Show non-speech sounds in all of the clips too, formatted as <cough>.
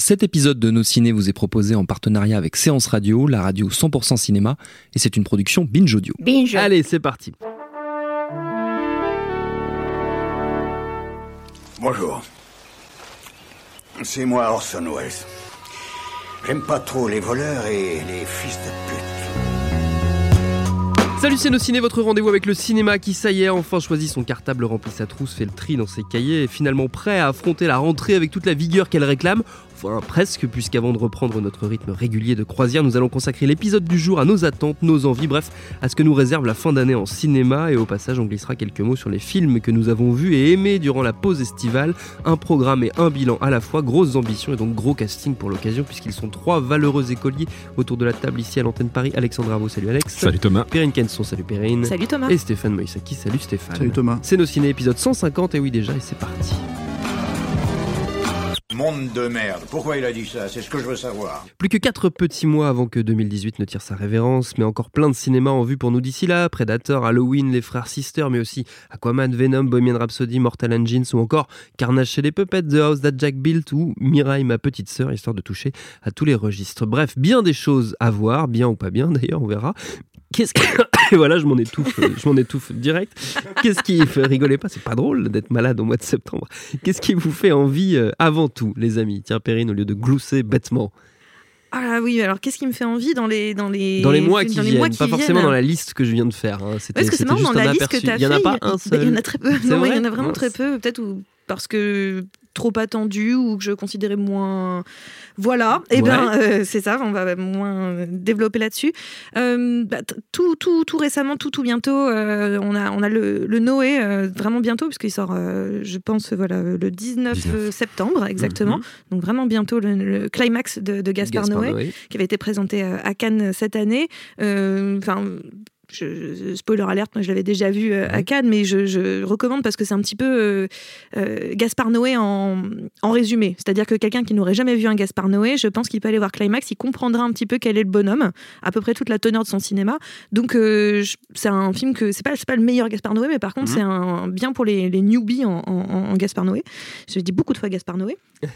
Cet épisode de Nos Ciné vous est proposé en partenariat avec Séance Radio, la radio 100% cinéma, et c'est une production Binge Audio. Binge. Allez, c'est parti. Bonjour. C'est moi Orson Welles. J'aime pas trop les voleurs et les fils de pute. Salut c'est nos ciné, votre rendez-vous avec le cinéma qui, ça y est, enfin choisi son cartable, remplit sa trousse, fait le tri dans ses cahiers et est finalement prêt à affronter la rentrée avec toute la vigueur qu'elle réclame. Enfin, presque, puisqu'avant de reprendre notre rythme régulier de croisière, nous allons consacrer l'épisode du jour à nos attentes, nos envies, bref, à ce que nous réserve la fin d'année en cinéma. Et au passage, on glissera quelques mots sur les films que nous avons vus et aimés durant la pause estivale. Un programme et un bilan à la fois, grosses ambitions et donc gros casting pour l'occasion, puisqu'ils sont trois valeureux écoliers autour de la table ici à l'antenne Paris. Alexandre Bravo, salut Alex. Salut Thomas. Perrine Kenson, salut Perrine. Salut Thomas. Et Stéphane Moïsaki, salut Stéphane. Salut Thomas. C'est nos ciné épisode 150, et oui déjà, et c'est parti. Monde de merde. Pourquoi il a dit ça? C'est ce que je veux savoir. Plus que 4 petits mois avant que 2018 ne tire sa révérence, mais encore plein de cinéma en vue pour nous d'ici là. Predator, Halloween, Les Frères Sister, mais aussi Aquaman, Venom, Bohemian Rhapsody, Mortal Engines ou encore Carnage chez les Puppets, The House That Jack Built ou Mirai, ma petite sœur, histoire de toucher à tous les registres. Bref, bien des choses à voir, bien ou pas bien d'ailleurs, on verra. Qu'est-ce que... Et <coughs> voilà, je m'en étouffe, je m'en étouffe direct. Qu'est-ce qui fait rigoler pas C'est pas drôle d'être malade au mois de septembre. Qu'est-ce qui vous fait envie euh, avant tout, les amis? Tiens, Perrine, au lieu de glousser bêtement. Ah oui, alors qu'est-ce qui me fait envie dans les dans les Dans les mois qui dans les viennent, mois qui pas forcément dans la liste que je viens de faire. hein. C'était, Parce que c'est marrant, dans la liste aperçu. que tu as Il y en a fait, pas un il seul. y en a très peu. Non, il y en a vraiment très peu, peut-être ou parce que trop attendu ou que je considérais moins. Voilà, et ben euh, c'est ça, on va moins développer là-dessus. Euh, bah, tout, tout, tout récemment, tout, tout bientôt, euh, on a, on a le, le Noé vraiment bientôt puisqu'il sort, je pense, voilà, le 19, 19. septembre exactement. Mhm. Donc vraiment bientôt le, le climax de, de Gaspard, Gaspard Noé Noé. qui avait été présenté à Cannes cette année. Enfin. Je- je- spoiler alerte, moi je l'avais déjà vu euh, à Cannes, mais je, je recommande parce que c'est un petit peu euh, euh, Gaspard Noé en, en résumé. C'est-à-dire que quelqu'un qui n'aurait jamais vu un Gaspard Noé, je pense qu'il peut aller voir Climax, il comprendra un petit peu quel est le bonhomme, à peu près toute la teneur de son cinéma. Donc euh, c'est un film que c'est pas c'est pas le meilleur Gaspard Noé, mais par contre c'est un bien pour les, les newbies en, en- en Gaspard Noé. Je dis beaucoup de fois Gaspard Noé. <laughs>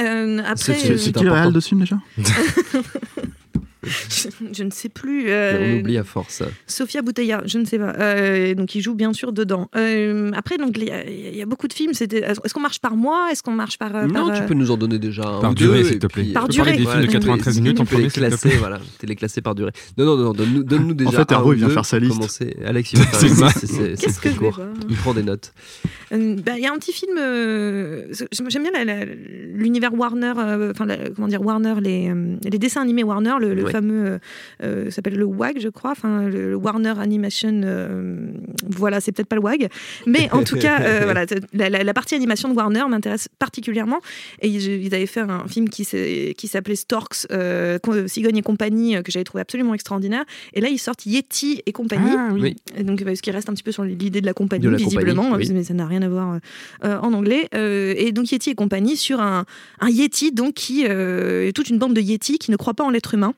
Euh, après, C'est- euh, C'est qui le réel de ce film déjà? <laughs> je, <laughs> je ne sais plus. On euh, oublie à force. Sofia Boutella, je ne sais pas. Euh, donc il joue bien sûr dedans. Euh, après, donc il y, a- il y a beaucoup de films. C'était- Est-ce qu'on marche par mois? Est-ce qu'on marche par, euh, non, par, tu euh, peux nous en donner déjà un Par ou durée, deux, s'il te plaît. Par durée. des films de tu peux 93 les- minutes en tu peux les classer, voilà. Les classer par durée. Non, non, non, donne-nous donne-nous déjà. fait, un Hervé ou vient deux faire sa liste. Commencer. Alex, il va faire Qu'est-ce que Il prend des notes. Bah, Il y a un petit film. J'aime bien l'univers Warner. Enfin, comment dire Warner, les, les dessins animés Warner, le, fameux euh, euh, s'appelle le WAG, je crois. Enfin, le, le Warner Animation. euh, voilà, c'est peut-être pas le WAG, mais en tout cas, euh, voilà, la, la- la partie animation de Warner m'intéresse particulièrement. Et ils, avaient fait un film qui s'appelait Storks, euh, Cigogne et compagnie, que j'avais trouvé absolument extraordinaire. Et là, ils sortent Yeti et compagnie. Ah oui. Et donc, parce qu'il reste un petit peu sur l'idée de la compagnie, De la visiblement, compagnie, oui. mais ça n'a rien à voir en anglais. Et donc, Yeti et compagnie sur un, un Yeti, donc, qui est toute une bande de Yeti qui ne croit pas en l'être humain.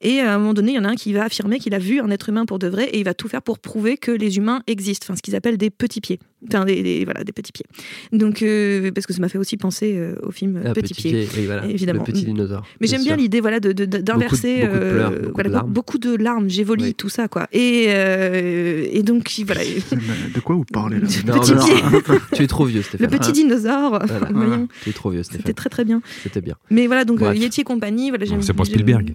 Et à un moment donné, il y en a un qui va affirmer qu'il a vu un être humain pour de vrai et il va tout faire pour prouver que les humains existent. Enfin, ce qu'ils appellent des petits pieds. Enfin, des, des- voilà, des petits pieds. Donc, euh, parce que ça m'a fait aussi penser euh, au film Ah, Petit, pied. oui, voilà. évidemment. Le petit dinosaure. Mais j'aime bien l'idée voilà, de, de- de- d'inverser beaucoup de euh, beaucoup de voilà, larmes. beaucoup de larmes, j'évolis Oui. tout ça. quoi. Et, euh, et donc, voilà. De quoi vous parlez là <laughs> Le Non, petit non, pied. <laughs> Tu es trop vieux, Le Stéphane. petit dinosaure. Voilà. <laughs> Tu es trop vieux, C'était Stéphane. très très bien. C'était bien. Mais voilà, donc euh. Yeti et compagnie, voilà, c'est j'aime- Spielberg.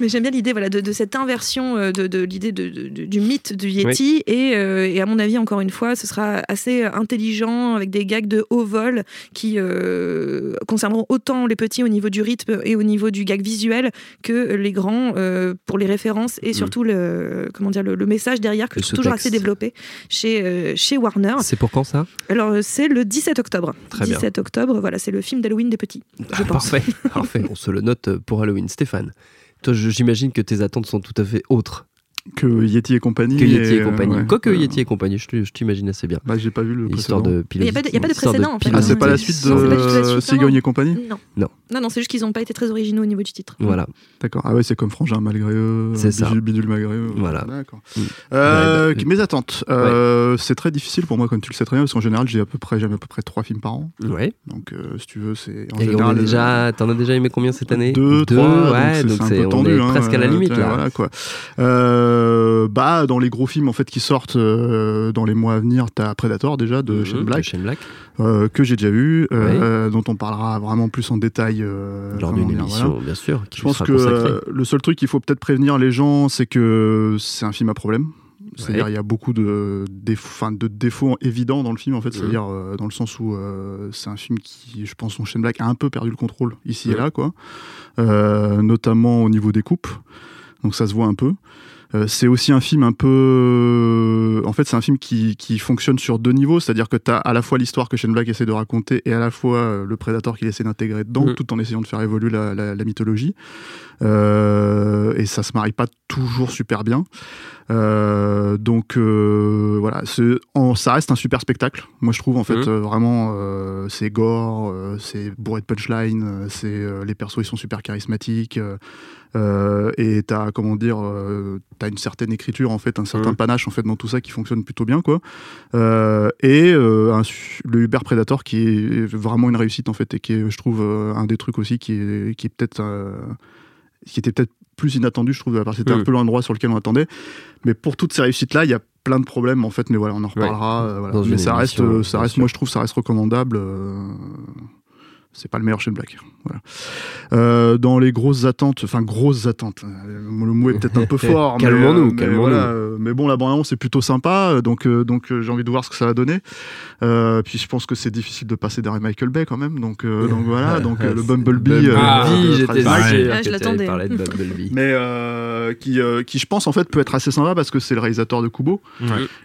Mais j'aime bien l'idée voilà, de, de cette inversion euh, de, de l'idée de, du mythe du Yeti. Et, euh, et à mon avis, encore une fois, ce sera assez intelligent avec des gags de haut vol qui euh, concerneront autant les petits au niveau du rythme et au niveau du gag visuel que les grands euh, pour les références et surtout le, comment dire, le, le message derrière que je trouve toujours assez développé chez, chez Warner. C'est pour quand ça? Alors, c'est le 17 octobre. Très bien. 17 octobre, voilà, c'est le film d'Halloween des petits, je Ah, pense. Parfait, <laughs> parfait. On se le note pour Halloween. Stéphane, toi, j'imagine que tes attentes sont tout à fait autres Que Yeti et compagnie. que Yeti et, euh, compagnie. ouais. Quoique Euh, Yeti et compagnie, je, t'imagine assez bien. Bah, j'ai pas vu le Histoire précédent. de Il n'y a pas de, il y a pas de histoire précédent, en fait. Ah, c'est pas la suite de non. et compagnie Non. Non. Non, non, c'est juste qu'ils n'ont pas été très originaux au niveau du titre. Voilà. D'accord. Ah ouais, c'est comme Frangin malgré eux. C'est ça. Bidule, malgré eux. Voilà. D'accord. Mm. Euh, Ouais, bah, mes attentes. Euh, C'est très difficile pour moi, comme tu le sais très bien, parce qu'en général, j'ai à peu près, j'aime à peu près trois films par an. Ouais. Donc, euh, si tu veux, c'est en Et on général. déjà, t'en as déjà aimé combien cette année? Deux, trois, ouais, donc c'est tendu. est hein, presque à la euh, limite là. Voilà, quoi. Euh, bah, dans les gros films en fait qui sortent euh, dans les mois à venir, t'as Predator déjà de Mhm, Shane Black, euh, que j'ai déjà vu, euh, dont on parlera vraiment plus en détail lors d'une émission, voilà. bien sûr, qui Je pense que le seul truc qu'il faut peut-être prévenir les gens, c'est que c'est un film à problème. C'est-à-dire Ouais. il y a beaucoup de, défauts, de défauts évidents dans le film en fait. Mhm. C'est-à-dire euh, dans le sens où euh, c'est un film qui, je pense, son Shane Black a un peu perdu le contrôle ici et Mhm. là, quoi. Euh, notamment au niveau des coupes. Donc ça se voit un peu. Euh, c'est aussi un film un peu. En fait, c'est un film qui, qui fonctionne sur deux niveaux, c'est-à-dire que tu as à la fois l'histoire que Shane Black essaie de raconter et à la fois euh, le Predator qu'il essaie d'intégrer dedans, Mhm. tout en essayant de faire évoluer la, la- la mythologie. Euh, et ça se marie pas toujours super bien. Euh, donc euh, voilà, en- ça reste un super spectacle. Moi, je trouve en fait euh, vraiment, euh, c'est gore, euh, c'est bourré de punchline, euh, c'est euh, les persos ils sont super charismatiques. Euh, et t'as comment dire, euh, t'as une certaine écriture en fait, un certain Mhm. panache en fait dans tout ça qui fonctionne plutôt bien quoi. Euh, et euh, un le Uber Predator qui est vraiment une réussite en fait et qui est, je trouve, un des trucs aussi qui est, qui est peut-être, euh, qui était peut-être plus inattendu, je trouve, parce que c'était un peu l'endroit sur lequel on attendait. Mais pour toutes ces réussites là, il y a plein de problèmes en fait, mais voilà, on en reparlera. euh, voilà. Mais ça reste, ça reste, moi je trouve, ça reste recommandable. C'est pas le meilleur Shane Black. Voilà. Euh, dans les grosses attentes, enfin grosses attentes, euh, le mot est peut-être un peu <laughs> fort. mais, Calmons-nous, euh, mais calmons-nous. voilà, mais bon, la bande c'est plutôt sympa, donc, euh, donc j'ai envie de voir ce que ça va donner. Euh, puis je pense que c'est difficile de passer derrière Michael Bay quand même, donc, euh, donc voilà, donc le Bumblebee. euh, Ah, j'étais. Ah, je l'attendais. parler de Bumblebee. mais euh, qui, euh, qui je pense en fait peut être assez sympa parce que c'est le réalisateur de Kubo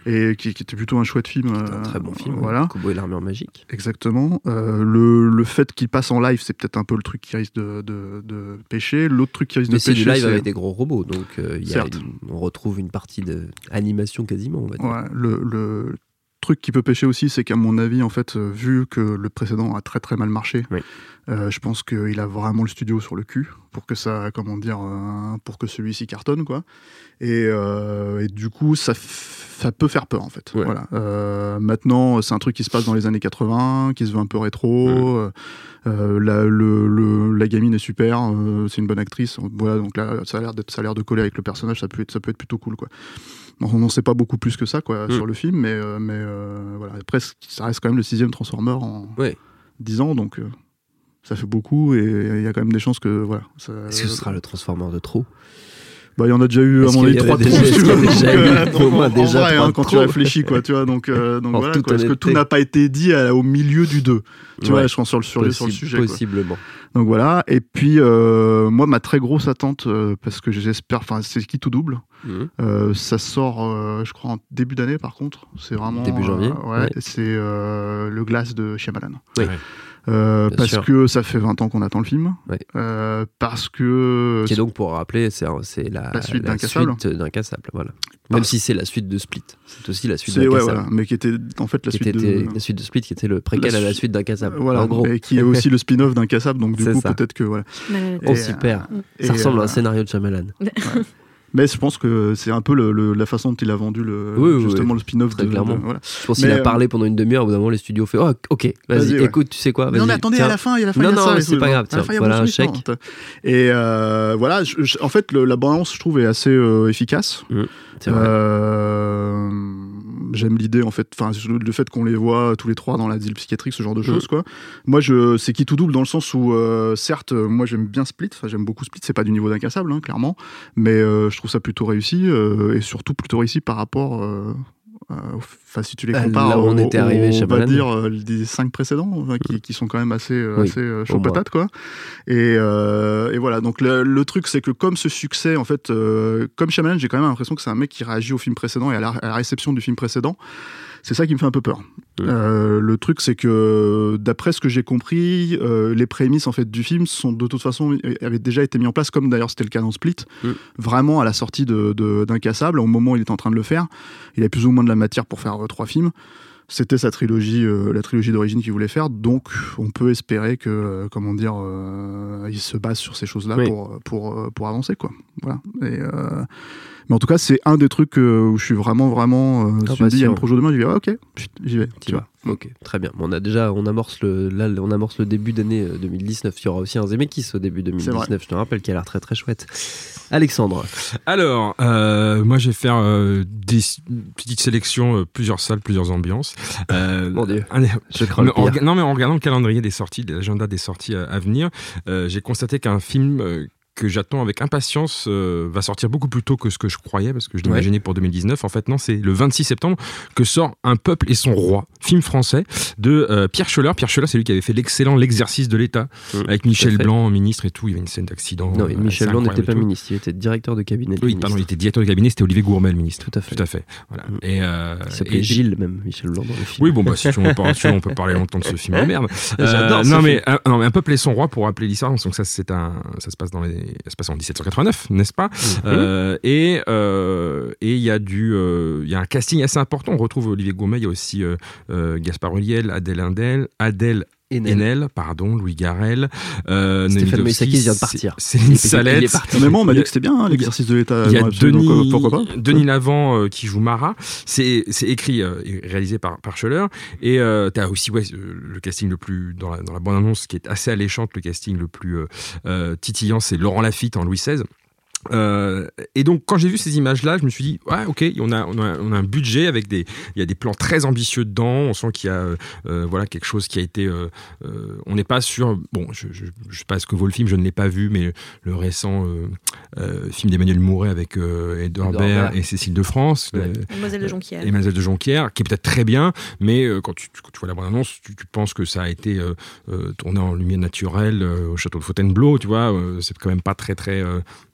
et qui, qui était plutôt un chouette film. Un très bon film. Voilà. Kubo et l'armure magique. Exactement. Euh, le, le fait qu'il passe en live, c'est peut-être un peu le truc qui risque de, de, de pêcher. L'autre truc qui risque Mais de c'est pêcher, du live c'est- avec des gros robots, donc euh, il y a Certes. une- on retrouve une partie d'animation quasiment, on va dire. Ouais, le, le truc qui peut pêcher aussi, c'est qu'à mon avis, en fait, euh, vu que le précédent a très très mal marché, Oui. euh, je pense qu'il a vraiment le studio sur le cul pour que ça, comment dire, euh, pour que celui-ci cartonne, quoi. Et, euh, et du coup, ça, peut faire peur, en fait. Ouais. Voilà. Maintenant, c'est un truc qui se passe dans les années 80, qui se veut un peu rétro. la, le, le- la gamine est super, c'est une bonne actrice. Voilà, donc là, ça a l'air d'être, ça a l'air de coller avec le personnage, ça peut être, ça peut être plutôt cool, quoi. On n'en sait pas beaucoup plus que ça quoi, Mm. sur le film, mais, euh, mais euh, voilà. Après, ça reste quand même le sixième Transformer en Ouais. 10 ans, donc euh, ça fait beaucoup et il y a quand même des chances que. Voilà, ça- Est-ce que ce sera le Transformer de trop? Bah, il y en a déjà eu, à mon avis, trois déjà- si tu veux. déjà eu, euh, donc, en déjà vrai, hein, quand tu réfléchis, quoi, tu vois, donc, euh, <laughs> donc voilà, quoi, parce que tout n'a pas été dit à- au milieu du 2. Tu Ouais. vois, je pense sur le, sur le, sur le Possi- sujet. quoi. Possiblement. Donc voilà, et puis euh, moi, ma très grosse attente, euh, parce que j'espère, enfin, c'est qui tout double. Mhm. Euh, ça sort, euh, je crois, en début d'année, par contre. C'est vraiment. Début janvier, euh, ouais, ouais. c'est euh, le glace de Shyamalan. Oui. Euh, parce sûr. que ça fait 20 ans qu'on attend le film. Ouais. Euh, parce que. Qui est donc, pour rappeler, c'est la, La suite d'Incassable. voilà. Même Ah. si c'est la suite de Split. C'est aussi la suite c'est ouais, d'Incassable. voilà, mais qui était en fait la suite était de. la suite de Split, qui était le préquel La à la suite- d'Incassable. Voilà, en gros. et qui est aussi <laughs> le spin-off d'Incassable, donc du coup peut-être que voilà. Oh, Et, super. Et, Ça ressemble à euh, un scénario de Shyamalan. Mais je pense que c'est un peu le, le- la façon dont il a vendu le, Oui, oui, justement oui. le spin-off Très de, clairement. de- voilà. Je pense qu'il a euh, parlé pendant une demi-heure. Au bout d'un moment, les studios ont fait Oh, ok, vas-y, ouais. écoute, tu sais quoi Mais non, mais attendez, tiens. à la fin, il y a la fin, Non, y a non, et c'est pas Non, grave, tiens, fin, il y a voilà un chèque. non, Et euh, voilà, je- je- en fait, le- la bande-annonce, je trouve, est assez euh, efficace. C'est vrai. Euh, j'aime l'idée en fait, enfin le fait qu'on les voit tous les trois dans la l'asile psychiatrique, ce genre de choses quoi. Moi je c'est qui tout double dans le sens où certes moi j'aime bien Split, enfin j'aime beaucoup Split, c'est pas du niveau d'incassable hein, clairement, mais je trouve ça plutôt réussi et surtout plutôt réussi par rapport Enfin, si tu les compares, on était arrivé, on va dire euh, les cinq précédents, qui, qui, sont quand même assez, euh, assez euh, chaud patate, quoi. Et, et, voilà. Donc le, truc, c'est que comme ce succès, en fait, comme Shyamalan, j'ai quand même l'impression que c'est un mec qui réagit au film précédent et à la réception du film précédent. C'est ça qui me fait un peu peur. Euh, le truc, c'est que d'après ce que j'ai compris, euh, les prémices en fait du film sont de toute façon avaient déjà été mis en place, comme d'ailleurs c'était le cas dans Split, vraiment à la sortie d'Incassable, de, au moment où il était en train de le faire, il avait plus ou moins de la matière pour faire euh, trois films. C'était sa trilogie, la trilogie d'origine qu'il voulait faire, donc on peut espérer que, comment dire, il se base sur ces choses-là pour, pour, pour avancer, quoi. Voilà. Et, mais en tout cas, c'est un des trucs euh, où je suis vraiment, vraiment. Euh, je me dis, il y a un projet demain, je dis, ah, ok, j'y vais. Tu vois. Ok, très bien. On a déjà, on amorce le, là, on amorce le début d'année 2019. Euh, il y aura aussi un Zemeckis au début 2019. Je te rappelle qu'il a l'air très très chouette. Alexandre. Alors, euh, moi, je vais faire euh, des petites sélections, plusieurs salles, plusieurs ambiances. Mon Dieu. je crois non, mais en regardant le calendrier des sorties, l'agenda des sorties à, à venir, j'ai constaté qu'un film que j'attends avec impatience euh, va sortir beaucoup plus tôt que ce que je croyais parce que je l'imaginais pour 2019. En fait, non, c'est le 26 septembre que sort Un peuple et son roi, film français de euh, Pierre Scholler. Pierre Scholler, c'est lui qui avait fait l'excellent L'exercice de l'État mmh, avec Michel Blanc, ministre et tout. Il y avait une scène d'accident. Non, Michel Blanc n'était pas ministre, il était directeur de cabinet. oui, pardon, il était directeur de cabinet, c'était Olivier Gourmel, ministre. Tout à fait. Tout à fait. Voilà. Mmh. Et, euh, il s'appelait Gilles, même, Michel Blanc dans le film. Oui, bon, bah, si on, peut, on peut parler longtemps de ce film de merde. <laughs> J'adore. non, mais, non, mais Un peuple et son roi, pour rappeler l'histoire, donc ça, c'est un, ça se passe dans les, ça se passe en 17 n'est-ce pas? Euh, Et et il y a du, euh, il y a un casting assez important. On retrouve Olivier Gourmet, il y a aussi Gaspard Ulliel, Adèle Indel, Adèle Enel. pardon, Louis Garel, euh, Stéphane Moïsaki vient de partir. Céline Salette. Mais moi, on m'a dit que c'était bien hein, l'exercice de l'État. Il y a Denis, pourquoi pas Denis Lavant qui joue Mara. C'est écrit et réalisé par, par Scheller. Et tu as aussi ouais, le casting le plus, dans la, dans la bande-annonce, qui est assez alléchante, le casting le plus titillant, c'est Laurent Lafitte en Louis XVI. Euh, et donc quand j'ai vu ces images-là, je me suis dit ouais ok on a, on a, on a un budget avec des il y a des plans très ambitieux dedans. On sent qu'il y a euh, voilà quelque chose qui a été euh, on n'est pas sur bon je, je, je, sais pas ce que vaut le film, je ne l'ai pas vu, mais le récent film d'Emmanuel Mouret avec Edouard Baird et Cécile de France, ouais. Mademoiselle de Jonquière, Mademoiselle de Jonquière, qui est peut-être très bien, mais quand tu, tu, vois la bande annonce, tu, tu, penses que ça a été tourné en lumière naturelle au château de Fontainebleau, tu vois, c'est quand même pas très très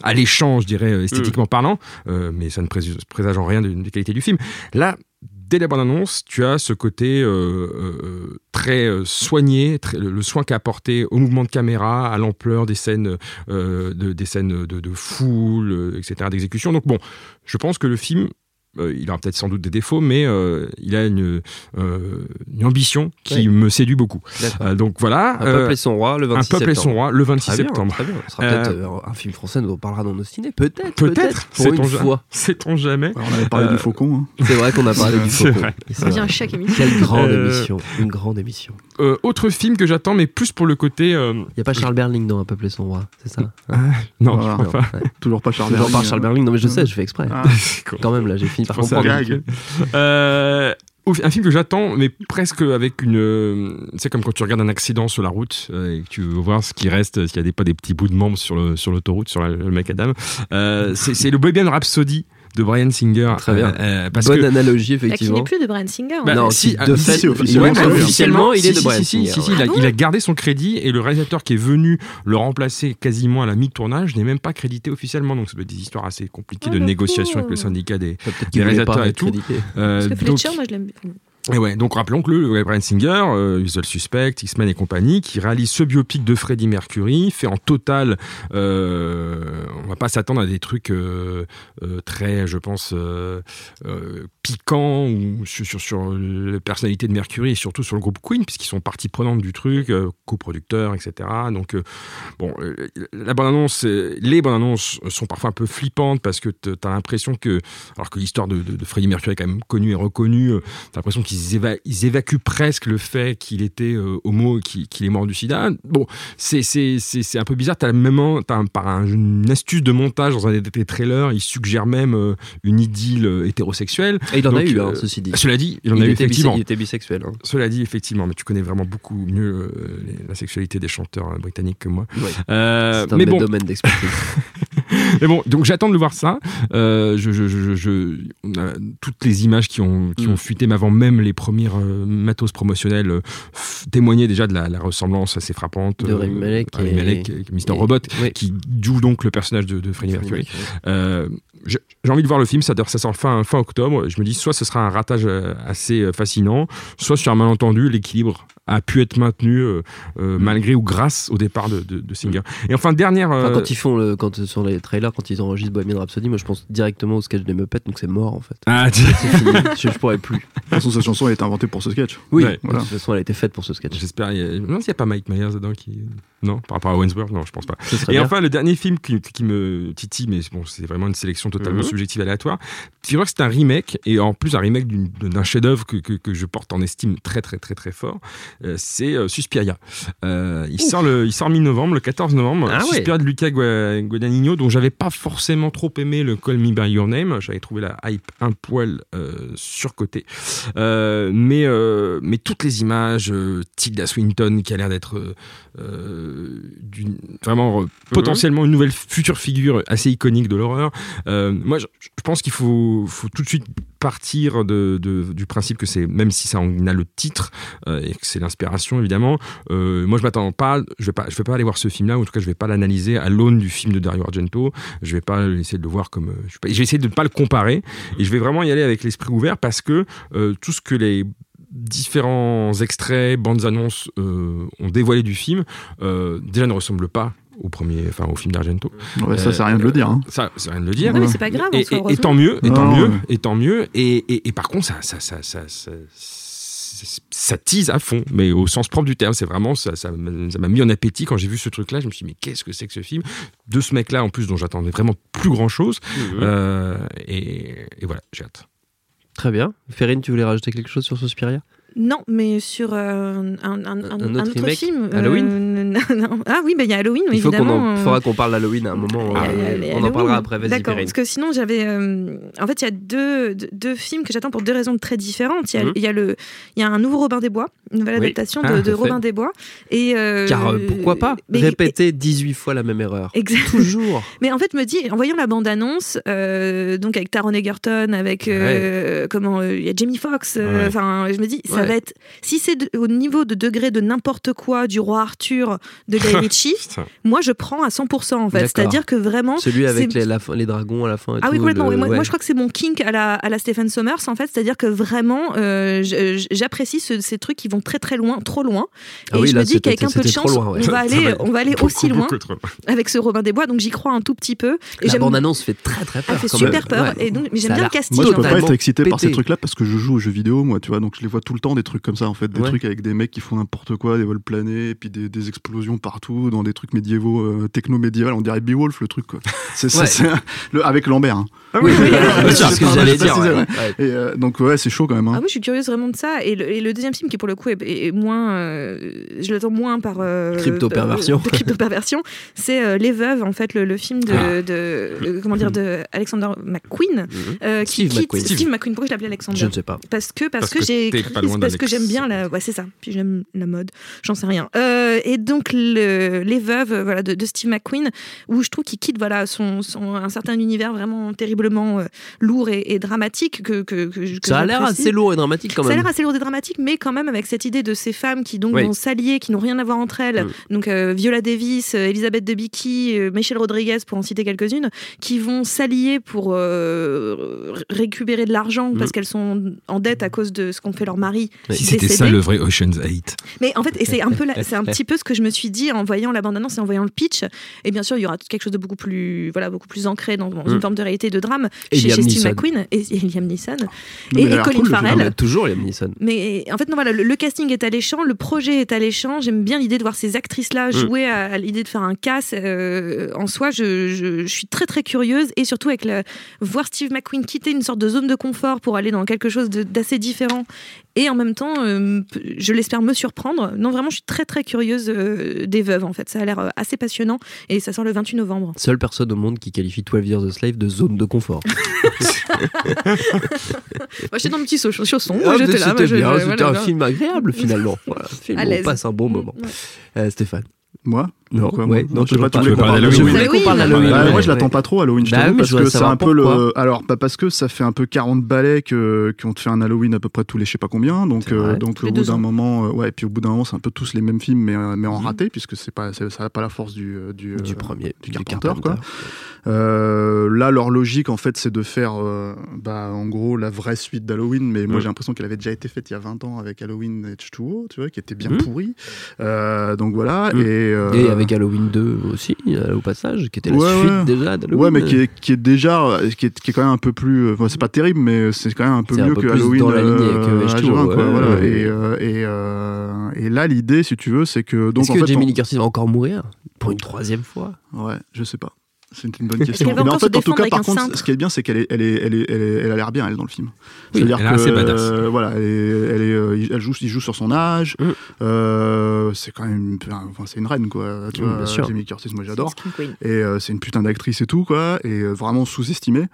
alléchant je dirais, euh, esthétiquement parlant, euh, mais ça ne présage en rien des qualités du film. Là, dès la bande-annonce, tu as ce côté euh, très soigné, le soin qu'a apporté au mouvement de caméra, à l'ampleur des scènes, de, des scènes de, de foule, etc., d'exécution. Donc bon, je pense que le film il aura peut-être sans doute des défauts, mais euh, il a une, euh, une ambition qui me séduit beaucoup. donc voilà. Un peuple et son roi le 26 septembre. Un peuple et son roi le 26 septembre. très bien. Ce sera peut-être un film français dont on parlera dans nos ciné. Peut-être. Peut-être. pour une fois. Sait-on jamais. on avait parlé du faucon. Hein. C'est vrai qu'on a parlé du <laughs> faucon. C'est bien chaque émission. Quelle grande émission. Une grande émission. autre film que j'attends, mais plus pour le côté. Il n'y a pas Charles Berling dans Un peuple et son roi, c'est ça Non, Toujours pas Charles Berling. Toujours pas Charles Berling. Non, mais je sais, je fais exprès. Ah. <laughs> Quand même, là, j'ai fini Euh, un film que j'attends, mais presque avec une. C'est comme quand tu regardes un accident sur la route euh, et que tu veux voir ce qui reste, s'il n'y a des, pas des petits bouts de membres sur l'autoroute, sur, sur le macadam. Euh, c'est le Bohemian Rhapsody de Brian Singer. Très bien. Euh, parce Bonne analogie, effectivement. Bah, qui n'est plus de Brian Singer. Bah, non, si, de fait, officiellement, il est de Brian Singer. Si, si, il, a, il, a, gardé son crédit et le réalisateur qui est venu le remplacer quasiment à la mi-tournage n'est même pas crédité officiellement. Donc, ça doit être des histoires assez compliquées de négociation avec le syndicat des, des réalisateurs et tout. Euh, parce que Fletcher, moi, je l'aime et ouais, donc rappelons que le Brian Singer, euh, Suspect, X-Men et compagnie, qui réalise ce biopic de Freddie Mercury, fait en total, euh, on va pas s'attendre à des trucs euh, euh très, je pense, piquants ou sur, sur, la personnalité de Mercury et surtout sur le groupe Queen, puisqu'ils sont partie prenante du truc, coproducteurs, etc. Donc, bon, la bande-annonce, les bandes-annonces sont parfois un peu flippantes parce que tu as l'impression que, alors que l'histoire de, de, de, Freddie Mercury est quand même connue et reconnue, tu as l'impression qu'ils ils, ils, évacuent presque le fait qu'il était euh, homo, qu'il est mort du sida. Bon, c'est un peu bizarre. As même as par une astuce de montage dans un des trailers, il suggère même euh, une idylle hétérosexuelle. Et il en a eu, hein, ceci dit. Cela dit, il en a eu effectivement. Il était bisexuel. Hein. Cela dit, effectivement, mais tu connais vraiment beaucoup mieux la sexualité des chanteurs britanniques que moi. c'est un mais bon. domaine d'expertise. <laughs> <laughs> mais bon, donc j'attends de voir ça. je, je, je, toutes les images qui ont, qui mm. ont fuité avant même les premières euh, matos promotionnels euh, témoignaient déjà de la, ressemblance assez frappante de Rami Malek, et, Mr. Robot, qui joue donc le personnage de, de Freddie Mercury. Euh, j'ai envie de voir le film, ça, ça sort fin, fin octobre. Je me dis soit ce sera un ratage assez fascinant, soit sur un malentendu, l'équilibre a pu être maintenu euh, euh, mm. malgré ou grâce au départ de, de, Singer. Et enfin dernière. Enfin, quand euh, ils font le, quand sur les trailers, quand ils enregistrent Bohemian Rhapsody, moi je pense directement au sketch des Muppets, donc c'est mort en fait. Ah, c'est fini. je, je, pourrais plus. De toute façon, cette chanson a été inventée pour ce sketch. Oui. Voilà. De toute façon, elle a été faite pour ce sketch. J'espère. Non, s'il n'y a pas Mike Myers dedans qui. Non, par rapport à Wentworth, non, je pense pas. Et enfin, le dernier film qui, qui me titille, mais bon, c'est vraiment une sélection totalement mhm. subjective aléatoire. Tu vois que c'est un remake, et en plus un remake d'un chef-d'œuvre que, que, que, je porte en estime très très très très fort. c'est Suspiria. Euh, il, sort le, il sort mi-novembre, le 14 novembre. Ah Suspiria de Luca Guadagnino, dont j'avais pas forcément trop aimé le Call Me By Your Name. J'avais trouvé la hype un poil euh, surcotée. Euh, mais, mais toutes les images, Tilda Swinton qui a l'air d'être vraiment mhm. potentiellement une nouvelle future figure assez iconique de l'horreur. moi, je, je pense qu'il faut, faut tout de suite partir de, du principe que c'est, même si ça en a le titre euh, et que c'est l'inspiration évidemment, euh, moi je m'attends pas, je vais pas, je vais pas aller voir ce film-là, ou en tout cas je vais pas l'analyser à l'aune du film de Dario Argento. Je vais pas essayer de le voir comme, je vais, de ne pas le comparer et je vais vraiment y aller avec l'esprit ouvert parce que euh, tout ce que les différents extraits, bandes annonces ont dévoilé du film, déjà ne ressemble pas au premier, enfin au film d'Argento. ça, c'est rien de le dire. Hein. Ça, c'est rien de le dire. mais c'est pas grave. Et, et, tant mieux, et tant mieux, et tant mieux. Et, par contre, ça, ça, ça, ça, ça tease à fond, mais au sens propre du terme. C'est vraiment, ça, ça m'a mis en appétit quand j'ai vu ce truc-là. Je me suis dit, mais qu'est-ce que c'est que ce film? De ce mec-là, en plus, dont j'attendais vraiment plus grand-chose. Mmh. Euh, et, voilà, j'ai hâte. Très bien. Ferrine, tu voulais rajouter quelque chose sur Suspiria? Non, mais sur euh, un, un, un, autre, film. Halloween <laughs> euh, Ah oui, bah, il y a Halloween, il faut évidemment. Il faudra qu'on parle d'Halloween à un moment. Ah, euh, on en parlera après, vas-y D'accord, parce que sinon, j'avais... en fait, il y a deux, deux, films que j'attends pour deux raisons très différentes. Il y a, mhm. y a, le, il y a un nouveau Robin des Bois, une nouvelle adaptation de, ah, Robin des Bois. Et, Car pourquoi pas Répéter 18 fois la même erreur. Exactement. Toujours. <laughs> mais en fait, me dis, en voyant la bande-annonce, donc avec Taron Egerton, avec... comment Il y a Jamie Foxx, enfin, je me dis, ça va être si c'est au niveau de degré de n'importe quoi du roi Arthur de Guy <laughs> Ritchie, moi je prends à 100% en fait. C'est-à-dire que vraiment. Celui avec les, les, dragons à la fin. ah oui, complètement. moi, je crois que c'est mon kink à la, à la Stephen Sommers en fait. C'est-à-dire que vraiment, euh, j'apprécie ces trucs qui vont très très loin, trop loin. Ah et je me dis qu'avec un peu de chance, on va aller, on va aller aussi loin avec ce Robin des Bois. Donc j'y crois un tout petit peu. Et la bande-annonce fait très très peur. Elle fait super peur. Et donc, mais j'aime bien le casting. Moi, je peux pas être excité par ces trucs-là parce que je joue aux jeux vidéo, moi, tu vois. Donc je les vois tout le temps des trucs comme ça en fait, des trucs avec des mecs qui font n'importe quoi, des vols planés, et puis des, explosions partout, dans des trucs médiévaux, euh, techno-médiéval, on dirait Beowulf le truc, quoi. <laughs> C'est, avec Lambert. Hein. Ah <laughs> oui, c'est ce que j'allais dire. Et, euh, donc, ouais, c'est chaud quand même. Hein. Ah, moi, je suis curieuse vraiment de ça. Et le, deuxième film, qui pour le coup est, moins. Euh, je l'attends moins par. crypto-perversion. <laughs> crypto-perversion, c'est Les Veuves, en fait, le, film de. Ah. de comment dire, de Alexander McQueen. Mhm. Steve qui McQueen. Steve McQueen. Pourquoi je l'appelais Alexander? Je ne sais pas. Parce que, parce, que, j'ai. Parce que j'aime bien la. Ouais, c'est ça. Puis j'aime la mode, j'en sais rien. Euh, et donc les veuves voilà, de, Steve McQueen, où je trouve qu'il quitte voilà, son, un certain univers vraiment terriblement euh, lourd et, dramatique. Que, que, ça a l'air assez lourd et dramatique quand même. Ça a l'air assez lourd et dramatique, mais quand même avec cette idée de ces femmes qui donc vont s'allier, qui n'ont rien à voir entre elles. Mm. Donc euh, Viola Davis, Elisabeth Debicki, Michelle Rodriguez, pour en citer quelques-unes, qui vont s'allier pour récupérer de l'argent parce mm. qu'elles sont en dette à cause de ce qu'ont fait leur mari Si c'était ça le vrai Ocean's 8. Mais en fait, c'est un peu, c'est un petit peu ce que je me suis dit en voyant la bande-annonce et en voyant le pitch. Et bien sûr, il y aura quelque chose de beaucoup plus, voilà, beaucoup plus ancré dans, une forme de réalité de drame Et chez, Steve. McQueen et, et Liam Neeson et, Colin cool. Farrell. Toujours Liam Neeson. Mais en fait, non, voilà, le, le casting est alléchant, le projet est alléchant. J'aime bien l'idée de voir ces actrices-là jouer à, à l'idée de faire un casse. euh, en soi, je, je- je suis très très curieuse et surtout avec le, voir Steve McQueen quitter une sorte de zone de confort pour aller dans quelque chose d'assez différent et en même temps, euh, je l'espère me surprendre. Non, vraiment, je suis très très curieuse euh, des veuves en fait. Ça a l'air euh, assez passionnant et ça sort le 28 novembre. Seule personne au monde qui qualifie 12 Years a Slave de zone de confort. <laughs> Moi, j'étais dans le petit chausson. Ah, j'étais là. C'était voilà, un voilà. film agréable finalement. Voilà, un film on passe un bon moment. Ouais. Euh, Stéphane. Moi? Non, ouais, moi non, je sais pas, pas. tu voulais qu'on parler d'Halloween Je voulais qu'on parle Halloween. d'Halloween. Bah, ouais, moi, je l'attends ouais. pas trop Halloween, je Bah oui, parce je que c'est un peu pourquoi. le. Alors, bah, parce que ça fait un peu 40 balais que qui ont fait un Halloween à peu près tous les je sais pas combien. Donc, euh, donc au bout d'un moment, euh, ouais, et puis au bout d'un moment, c'est un peu tous les mêmes films, mais, euh, mais en raté, puisque c'est pas, ça n'a pas la force du euh, du, Du euh, premier, du du Carpenter, quoi. Euh, là, leur logique, en fait, c'est de faire, euh, bah, en gros, la vraie suite d'Halloween. Mais moi, Mm. j'ai l'impression qu'elle avait déjà été faite il y a 20 ans avec Halloween H2O, tu vois, qui était bien Mm. pourri. Euh, donc voilà. Mm. Et, euh, Et avec Halloween 2 aussi, euh, au passage, qui était la Ouais, suite ouais. déjà d'Halloween. Ouais, mais qui est, qui est déjà, euh, qui est, qui est quand même un peu plus. euh, enfin, c'est pas terrible, mais c'est quand même un peu un mieux peu que plus Halloween. dans la lignée que euh, H2O, H20, quoi, ouais, voilà. ouais. Et, euh, et, euh, et là, l'idée, si tu veux, c'est que. Est-ce que fait, Jamie on- Lee Curtis va encore mourir Pour une troisième fois? Ouais, je sais pas. C'est une bonne question. Mais en fait, en tout cas, par contre, cintre ce qui est bien, c'est qu'elle est, elle est, elle est, elle est- elle a l'air bien, elle, dans le film. Oui, C'est-à-dire elle est que, assez badass. euh, voilà, elle, est, elle, est, euh, elle joue, il joue sur son âge. Mm. Euh, c'est quand même, enfin, c'est une reine, quoi. Tu Mm, vois, bien sûr. Jamie Curtis, moi, j'adore. Et euh, c'est une putain d'actrice et tout, quoi. Et vraiment sous-estimée.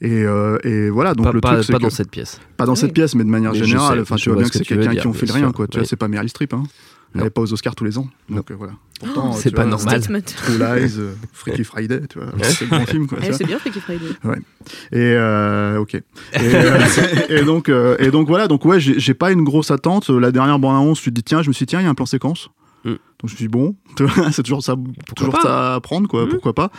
Et, euh, et voilà, donc Pas, le pas- truc, c'est pas que- dans cette pièce. pas dans Oui. cette pièce, mais de manière Mais générale. Enfin, tu vois bien que c'est quelqu'un qui ont fait rien, quoi. Tu vois, c'est pas Meryl Streep, hein. Elle n'est pas aux Oscars tous les ans. Donc euh, voilà. Pourtant, c'est pas vois, normal. True <laughs> Lies, euh, Freaky Friday, tu vois. C'est le grand film, quoi. <laughs> Eh, vois. c'est bien Freaky Friday. Et euh, ok. Et, euh, <laughs> et donc euh, et donc voilà. Donc ouais, j'ai j'ai pas une grosse attente. La dernière bande annonce, tu te dis tiens, je me suis dit tiens, il y a un plan séquence. Mm. Donc je me suis dit bon, <laughs> c'est toujours ça, toujours pas ça à prendre quoi. Mm. Pourquoi pas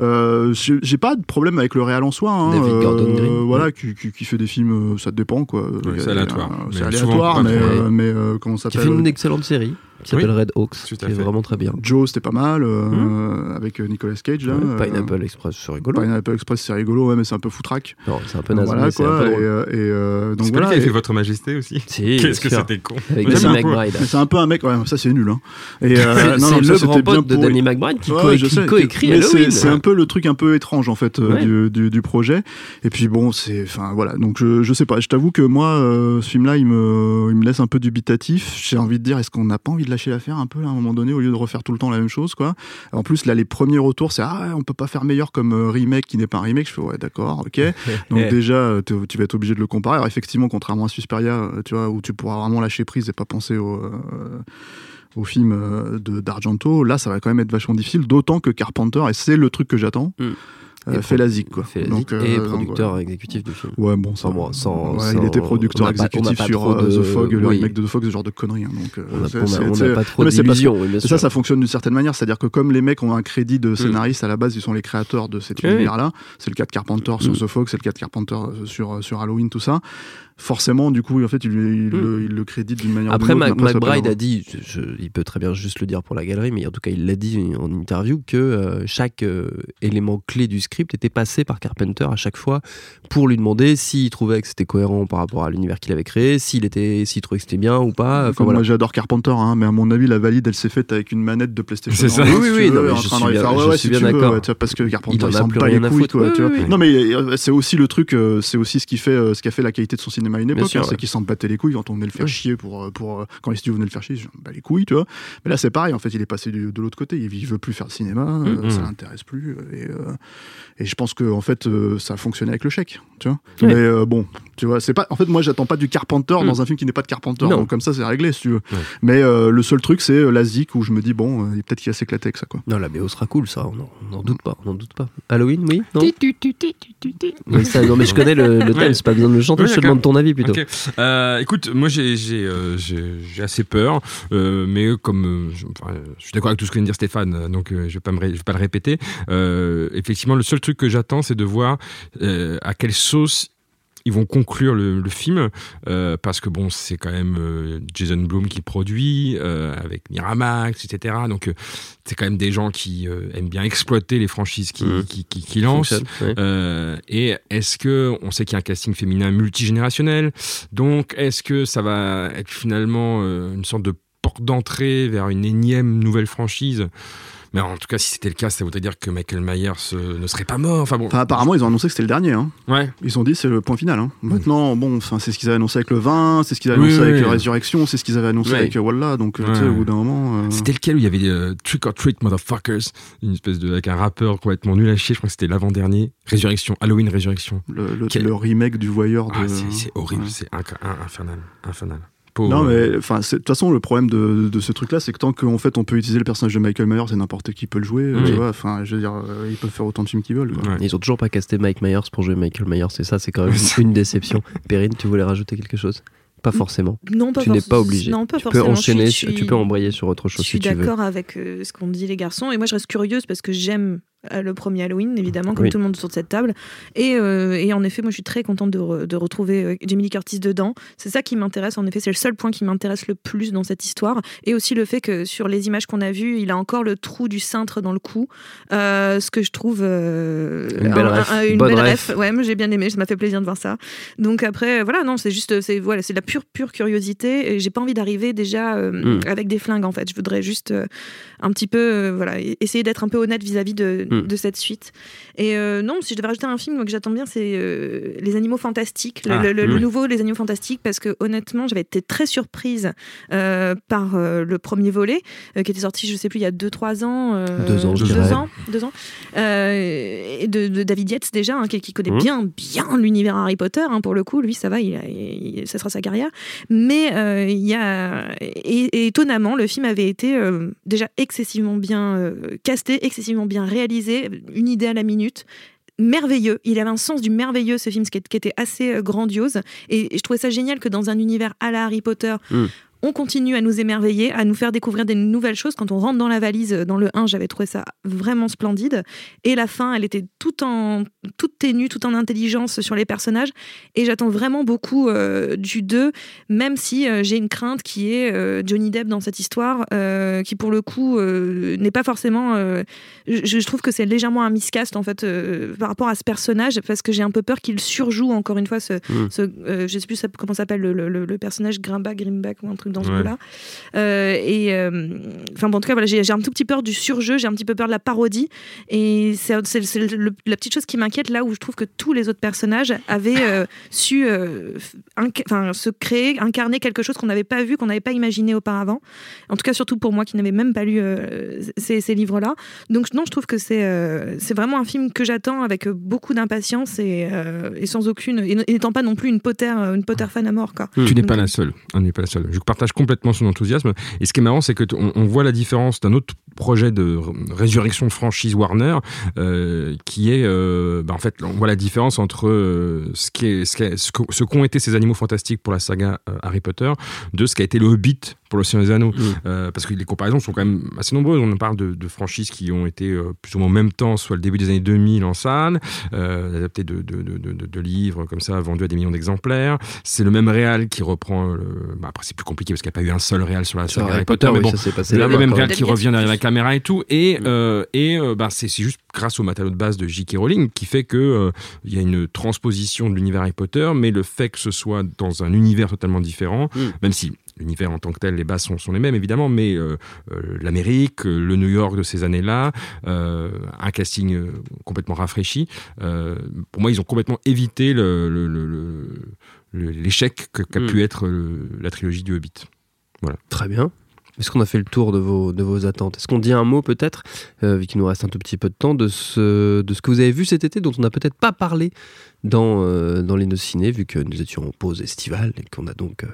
euh, J'ai pas de problème avec le réal en soi. Hein, David Gordon Green. Voilà, qui, qui, qui fait des films, euh, ça dépend quoi. C'est aléatoire. euh, Mais C'est aléatoire, mais euh, mais euh, comment ça Qui s'appelle fait une excellente série qui s'appelle Oui. Red Hawks, qui est fait. vraiment très bien. Joe, c'était pas mal euh, avec euh, Nicolas Cage. Là, Ouais, euh, Pineapple Express, c'est rigolo. Pineapple Express, c'est rigolo, ouais, mais c'est un peu foutraque. Non, c'est un peu naze, Voilà mais un quoi. peu Et, drôle. euh, et, euh, donc C'est pas lui voilà. qui fait Votre Majesté aussi Si, Qu'est-ce que c'était con Avec Mais c'est un- McBride. Mais c'est un peu un mec, ouais, ça c'est nul. Hein. Et, euh, C'est le grand pote de. Danny McBride qui Ouais, co- coécrit Mais c'est- Halloween. C'est un peu le truc un peu étrange en fait euh, Ouais. du, du, du projet. Et puis bon, c'est, enfin voilà. Donc je, je sais pas. Je t'avoue que moi, euh, ce film-là, il me, il me laisse un peu dubitatif. J'ai envie de dire, est-ce qu'on n'a pas envie de lâcher l'affaire un peu là, à un moment donné au lieu de refaire tout le temps la même chose quoi? En plus là, les premiers retours, c'est ah, on peut pas faire meilleur comme euh, remake qui n'est pas un remake. Je fais ouais, d'accord, ok. <laughs> Donc déjà, euh, tu vas être obligé de le comparer. Alors effectivement, contrairement à Suspiria, euh, tu vois, où tu pourras vraiment lâcher prise et pas penser au, euh, au film euh, d'Argento, là, ça va quand même être vachement difficile. D'autant que Carpenter, et c'est le truc que j'attends, Mm. euh, Et fait la zik, quoi. Fait la Donc, euh, et donc, producteur exécutif du film. Ouais, bon, ça. Sans sans- ouais, sans- il était producteur exécutif pas sur euh, de- The Fog, le remake de The Fog, ce genre de conneries. hein, donc, On n'a pas trop d'illusions, oui, ça, ça fonctionne d'une certaine manière. C'est-à-dire que comme les mecs ont un crédit de scénariste, à la base, ils sont les créateurs de cet Oui, univers-là. C'est le cas de Carpenter sur Mm. The Fog, c'est le cas de Carpenter sur, sur Halloween, tout ça. Forcément, du coup, en fait, il, il, Mm. le, il le crédite d'une manière Après. Mac- après, McBride a dit, je- je- il peut très bien juste le dire pour la galerie, mais en tout cas, il l'a dit en interview, que euh, chaque euh, élément clé du script était passé par Carpenter à chaque fois pour lui demander s'il trouvait que c'était cohérent par rapport à l'univers qu'il avait créé, s'il était, s'il trouvait que c'était bien ou pas. Enfin, voilà. Moi j'adore Carpenter, hein, mais à mon avis la valide elle s'est faite avec une manette de PlayStation. C'est ça. Oui, oui, je suis bien- d'accord. parce que Carpenter Il s'en plus bat rien les à couilles. Non mais euh, c'est aussi le truc, c'est aussi ce qui fait, ce qui a fait la qualité de son cinéma à une époque, hein, c'est ouais. qu'il s'en battait les couilles quand on venait le faire chier pour, euh, pour euh, quand les studios venaient le faire chier, je bah les couilles, tu vois. Mais là c'est pareil, en fait il est passé de l'autre côté, il, il veut plus faire de cinéma, euh, Mhm. ça l'intéresse plus, et, euh, et je pense que en fait euh, ça a fonctionné avec le chèque, tu vois. Ouais. Mais euh, bon, tu vois, c'est pas, en fait moi j'attends pas du Carpenter Mm. dans un film qui n'est pas de Carpenter, Non. donc comme ça c'est réglé si tu veux. Ouais. Mais euh, le seul truc, c'est euh, la zik où je me dis, bon, euh, il peut-être qu'il va s'éclater avec ça, quoi. Non, la BO sera cool, ça, on n'en- doute pas, on n'en doute pas. Halloween, oui Non Oui, ça, Non, mais je connais le, le <laughs> thème, Ouais. c'est pas besoin de le chanter, je demande ton avis plutôt. Ok. Euh, écoute, moi j'ai euh, assez peur, euh, mais comme euh, je, suis d'accord avec tout ce que vient de dire Stéphane, donc je vais pas me je vais pas le répéter. Effectivement, le seul truc que j'attends, c'est de voir à quelle sauce ils vont conclure le, film euh, parce que bon, c'est quand même euh, Jason Blum qui produit avec Miramax, etc. Donc c'est quand même des gens qui aiment bien exploiter les franchises qui, mmh. qui, lancent. et est-ce que on sait qu'il y a un casting féminin multigénérationnel, donc est-ce que ça va être finalement une sorte de porte d'entrée vers une énième nouvelle franchise? Mais en tout cas, si c'était le cas, ça voudrait dire que Michael Myers euh, ne serait pas mort. Enfin, bon. apparemment, ils ont annoncé que c'était le dernier. Hein. Ouais. Ils ont dit c'est le point final. Hein. Maintenant, bon, c'est ce qu'ils avaient annoncé avec le 20, c'est ce qu'ils avaient annoncé avec la Résurrection, c'est ce qu'ils avaient annoncé avec Walla. Donc, euh, tu sais, au bout d'un moment. Euh, c'était lequel où il y avait Trick or Treat Motherfuckers, une espèce de avec un rappeur complètement nul à chier. Je crois que c'était l'avant-dernier. Résurrection, Halloween Résurrection. Le, le, remake du Voyeur. De... Ah, c'est horrible, c'est infernal, infernal. Non, mais enfin, de toute façon, le problème de, de ce truc-là, c'est que tant qu'en fait on peut utiliser le personnage de Michael Myers et n'importe qui peut le jouer, tu vois, enfin, je veux dire, euh, ils peuvent faire autant de films qu'ils veulent. Ils ont toujours pas casté Mike Myers pour jouer Michael Myers, et ça, c'est quand même <laughs> une déception. Perrine, tu voulais rajouter quelque chose? Pas forcément. Non, pas tu n'es pas obligé. Non, pas tu peux enchaîner, tu peux embrayer sur autre chose si tu veux. Je suis d'accord avec euh, ce qu'ont dit les garçons et moi je reste curieuse parce que j'aime euh, le premier Halloween, évidemment, comme tout le monde autour de cette table. Et, euh, et, en effet, moi, je suis très contente de, de retrouver euh, Jamie Lee Curtis dedans. C'est ça qui m'intéresse. En effet, c'est le seul point qui m'intéresse le plus dans cette histoire. Et aussi le fait que sur les images qu'on a vues, il a encore le trou du cintre dans le cou. ce que je trouve une belle ref. une belle ref. Ouais, j'ai bien aimé. Ça m'a fait plaisir de voir ça. Donc après, voilà, non, c'est juste, c'est voilà, c'est la pure, pure curiosité. Et j'ai pas envie d'arriver déjà hmm. avec des flingues. En fait, je voudrais juste un petit peu, voilà, essayer d'être un peu honnête vis-à-vis de, hmm. de cette suite. Et euh, non, si je devais rajouter un film que j'attends bien, c'est euh, Les Animaux Fantastiques, le, ah, nouveau Les Animaux Fantastiques, parce que honnêtement, j'avais été très surprise euh, par le premier volet, qui était sorti, je sais plus, il y a 2-3 ans. deux ans, deux, ans. Deux ans. et de, David Yates, déjà, hein, qui, connaît mmh. bien, bien l'univers Harry Potter, hein, pour le coup. Lui, ça va, il, ça sera sa carrière. Mais il y a. Et, étonnamment, le film avait été déjà excessivement bien casté, excessivement bien réalisé, une idée à la minute merveilleux. Il avait un sens du merveilleux, ce film, qui était assez euh, grandiose. Et je trouvais ça génial que dans un univers à la Harry Potter, mm on continue à nous émerveiller, à nous faire découvrir des nouvelles choses. Quand on rentre dans la valise, dans le 1, j'avais trouvé ça vraiment splendide. Et la fin, elle était tout en toute ténue, tout en intelligence sur les personnages. Et j'attends vraiment beaucoup euh, du 2, même si euh, j'ai une crainte qui est euh, Johnny Depp dans cette histoire, qui pour le coup n'est pas forcément. Je, trouve que c'est légèrement un miscast en fait par rapport à ce personnage, parce que j'ai un peu peur qu'il surjoue encore une fois ce. Hmm. ce je sais plus comment s'appelle le, le, personnage Grimback, Grimback ou un truc dans ce là euh, et euh, enfin, bon, en tout cas, voilà, j'ai un tout petit peur du surjeu, j'ai un petit peu peur de la parodie. Et c'est la petite chose qui m'inquiète là où je trouve que tous les autres personnages avaient euh, <laughs> su enfin, se créer, incarner quelque chose qu'on n'avait pas vu, qu'on n'avait pas imaginé auparavant. En tout cas, surtout pour moi qui n'avais même pas lu ces, ces livres-là. Donc, non, je trouve que c'est c'est vraiment un film que j'attends avec beaucoup d'impatience et, et, sans aucune. et n'étant pas non plus une Potter, une Potter fan à mort. Quoi. Tu n'es pas la seule. On n'est pas la seule. Je partage complètement son enthousiasme. Et ce qui est marrant, c'est qu'on on voit la différence d'un autre projet de résurrection de franchise Warner, euh, qui est, euh, bah, en fait, on voit la différence entre euh, ce qui est, ce qu'ont été ces animaux fantastiques pour la saga Harry Potter, de ce qu'a été le Hobbit pour le Seigneur des Anneaux, parce que les comparaisons sont quand même assez nombreuses. On parle de, de franchises qui ont été plus ou moins en même temps, soit le début des années 2000 en salle, adapté de, de, livres comme ça, vendus à des millions d'exemplaires. C'est le même réal qui reprend. Bah, après, c'est plus compliqué parce qu'il n'y a pas eu un seul réal sur la saga Harry, Potter, mais bon, c'est le même réal qui revient derrière la caméra et tout. Et, mm. euh, et euh, bah, c'est juste grâce au matériau de base de J.K. Rowling qui fait que euh, il y a une transposition de l'univers Harry Potter, mais le fait que ce soit dans un univers totalement différent, mm. même si l'univers en tant que tel, les bases sont, sont les mêmes évidemment, mais l'Amérique, le New York de ces années-là, un casting complètement rafraîchi. pour moi, ils ont complètement évité l'échec qu'a mm. pu être la trilogie du Hobbit. Voilà. Très bien. Est-ce qu'on a fait le tour de vos, de vos attentes? Est-ce qu'on dit un mot peut-être, euh, vu qu'il nous reste un tout petit peu de temps, de ce, de ce que vous avez vu cet été, dont on n'a peut-être pas parlé dans, euh, dans les ciné, vu que nous étions en pause estivale et qu'on a donc euh,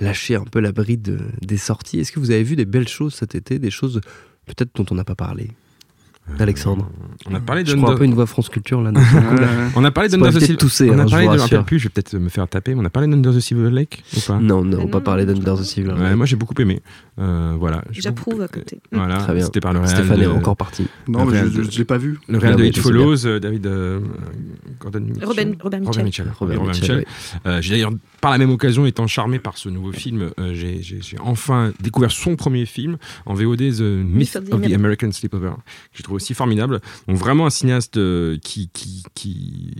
lâché un peu la bride des sorties Est-ce que vous avez vu des belles choses cet été, des choses peut-être dont on n'a pas parlé? Alexandre. On a parlé Je crois un peu une voix France Culture là. <laughs> on a parlé d'Under the de Silver tousser, On hein, a je parlé de. plus, je vais peut-être me faire taper. mais On a parlé d'Under the Silver Lake ou pas Non, non, on va pas du d'Under the. Silver. Ouais, moi j'ai beaucoup aimé. Euh, voilà. J'approuve à côté. Voilà, Très bien. c'était par le réal. Stéphane est encore parti. Non, mais je je l'ai pas vu. Le réal Non, de It je. Follows, euh, David euh, Gordon Mitchell. Robin, Robert Mitchell. Robert Mitchell. Euh, j'ai d'ailleurs, par la même occasion, étant charmé par ce nouveau film, euh, j'ai j'ai- j'ai enfin découvert son premier film en VOD, The Myth of the American Sleepover, que j'ai trouvé aussi formidable. Donc vraiment un cinéaste euh, qui, qui, qui